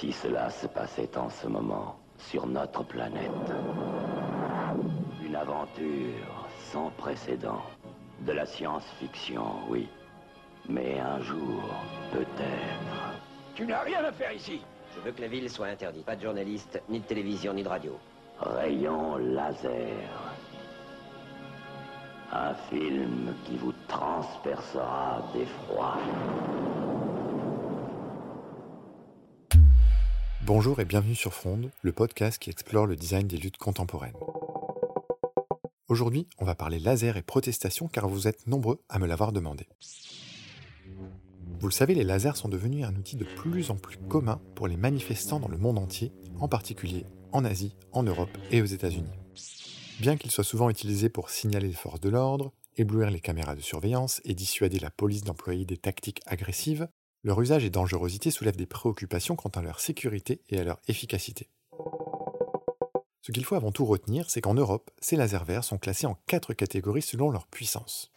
si cela se passait en ce moment sur notre planète. Une aventure sans précédent. De la science-fiction, oui. Mais un jour, peut-être. Tu n'as rien à faire ici. Je veux que la ville soit interdite. Pas de journalistes, ni de télévision, ni de radio. Rayon laser. Un film qui vous transpercera d'effroi. Bonjour et bienvenue sur Fronde, le podcast qui explore le design des luttes contemporaines. Aujourd'hui, on va parler laser et protestation car vous êtes nombreux à me l'avoir demandé. Vous le savez, les lasers sont devenus un outil de plus en plus commun pour les manifestants dans le monde entier, en particulier en Asie, en Europe et aux États-Unis. Bien qu'ils soient souvent utilisés pour signaler les forces de l'ordre, éblouir les caméras de surveillance et dissuader la police d'employer des tactiques agressives, leur usage et dangerosité soulèvent des préoccupations quant à leur sécurité et à leur efficacité. Ce qu'il faut avant tout retenir, c'est qu'en Europe, ces lasers verts sont classés en quatre catégories selon leur puissance.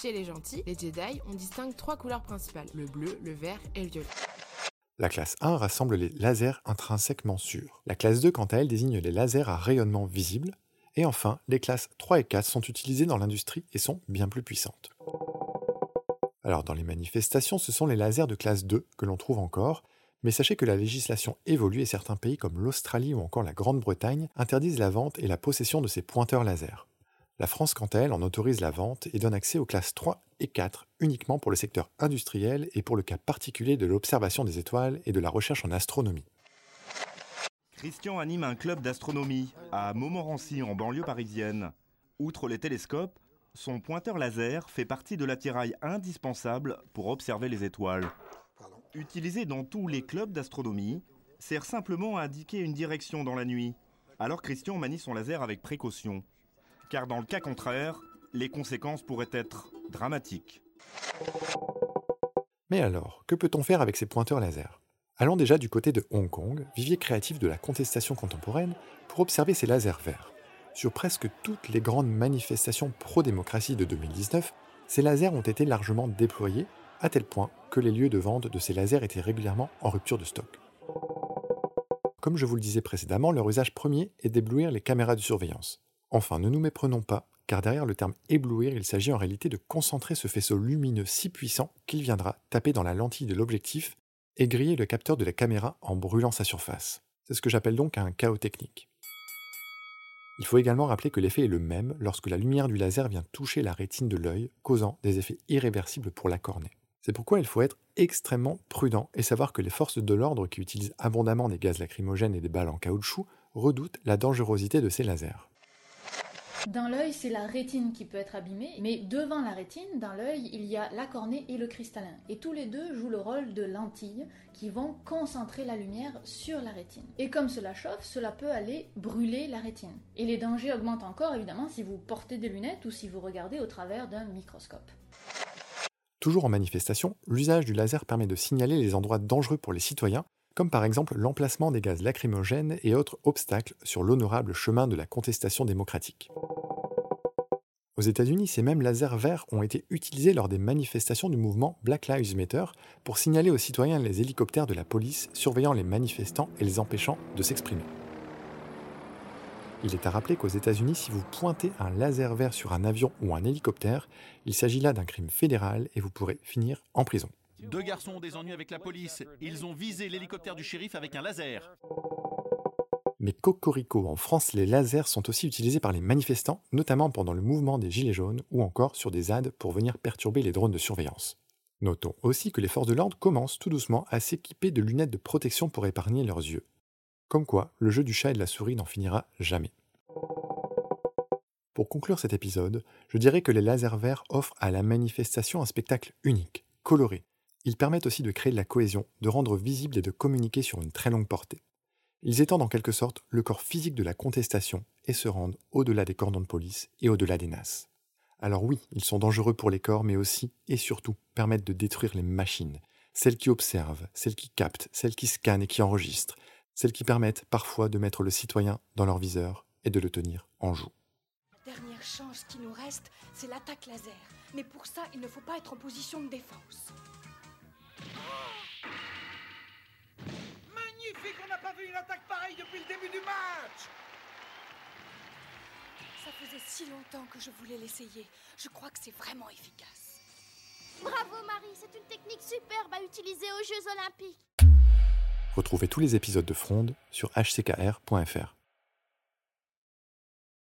Chez les gentils, les Jedi, on distingue trois couleurs principales, le bleu, le vert et le violet. La classe 1 rassemble les lasers intrinsèquement sûrs. La classe 2, quant à elle, désigne les lasers à rayonnement visible. Et enfin, les classes 3 et 4 sont utilisées dans l'industrie et sont bien plus puissantes. Alors dans les manifestations, ce sont les lasers de classe 2 que l'on trouve encore, mais sachez que la législation évolue et certains pays comme l'Australie ou encore la Grande-Bretagne interdisent la vente et la possession de ces pointeurs laser. La France, quant à elle, en autorise la vente et donne accès aux classes 3 et 4 uniquement pour le secteur industriel et pour le cas particulier de l'observation des étoiles et de la recherche en astronomie. Christian anime un club d'astronomie à Montmorency en banlieue parisienne. Outre les télescopes, son pointeur laser fait partie de l'attirail indispensable pour observer les étoiles. Utilisé dans tous les clubs d'astronomie, sert simplement à indiquer une direction dans la nuit. Alors Christian manie son laser avec précaution car dans le cas contraire, les conséquences pourraient être dramatiques. Mais alors, que peut-on faire avec ces pointeurs laser? Allons déjà du côté de Hong Kong, vivier créatif de la contestation contemporaine, pour observer ces lasers verts. Sur presque toutes les grandes manifestations pro-démocratie de 2019, ces lasers ont été largement déployés, à tel point que les lieux de vente de ces lasers étaient régulièrement en rupture de stock. Comme je vous le disais précédemment, leur usage premier est d'éblouir les caméras de surveillance. Enfin, ne nous méprenons pas, car derrière le terme éblouir, il s'agit en réalité de concentrer ce faisceau lumineux si puissant qu'il viendra taper dans la lentille de l'objectif et griller le capteur de la caméra en brûlant sa surface. C'est ce que j'appelle donc un chaos technique. Il faut également rappeler que l'effet est le même lorsque la lumière du laser vient toucher la rétine de l'œil, causant des effets irréversibles pour la cornée. C'est pourquoi il faut être extrêmement prudent et savoir que les forces de l'ordre qui utilisent abondamment des gaz lacrymogènes et des balles en caoutchouc redoutent la dangerosité de ces lasers. Dans l'œil, c'est la rétine qui peut être abîmée, mais devant la rétine, dans l'œil, il y a la cornée et le cristallin. Et tous les deux jouent le rôle de lentilles qui vont concentrer la lumière sur la rétine. Et comme cela chauffe, cela peut aller brûler la rétine. Et les dangers augmentent encore, évidemment, si vous portez des lunettes ou si vous regardez au travers d'un microscope. Toujours en manifestation, l'usage du laser permet de signaler les endroits dangereux pour les citoyens comme par exemple l'emplacement des gaz lacrymogènes et autres obstacles sur l'honorable chemin de la contestation démocratique. Aux États-Unis, ces mêmes lasers verts ont été utilisés lors des manifestations du mouvement Black Lives Matter pour signaler aux citoyens les hélicoptères de la police surveillant les manifestants et les empêchant de s'exprimer. Il est à rappeler qu'aux États-Unis, si vous pointez un laser vert sur un avion ou un hélicoptère, il s'agit là d'un crime fédéral et vous pourrez finir en prison. Deux garçons ont des ennuis avec la police. Ils ont visé l'hélicoptère du shérif avec un laser. Mais cocorico, en France, les lasers sont aussi utilisés par les manifestants, notamment pendant le mouvement des Gilets jaunes ou encore sur des ZAD pour venir perturber les drones de surveillance. Notons aussi que les forces de l'ordre commencent tout doucement à s'équiper de lunettes de protection pour épargner leurs yeux. Comme quoi, le jeu du chat et de la souris n'en finira jamais. Pour conclure cet épisode, je dirais que les lasers verts offrent à la manifestation un spectacle unique, coloré, ils permettent aussi de créer de la cohésion, de rendre visible et de communiquer sur une très longue portée. Ils étendent en quelque sorte le corps physique de la contestation et se rendent au-delà des cordons de police et au-delà des NAS. Alors oui, ils sont dangereux pour les corps, mais aussi et surtout permettent de détruire les machines, celles qui observent, celles qui captent, celles qui scannent et qui enregistrent, celles qui permettent parfois de mettre le citoyen dans leur viseur et de le tenir en joue. La dernière chance qui nous reste, c'est l'attaque laser. Mais pour ça, il ne faut pas être en position de défense. On n'a pas vu une attaque pareille depuis le début du match Ça faisait si longtemps que je voulais l'essayer. Je crois que c'est vraiment efficace. Bravo Marie, c'est une technique superbe à utiliser aux Jeux Olympiques. Retrouvez tous les épisodes de Fronde sur hckr.fr.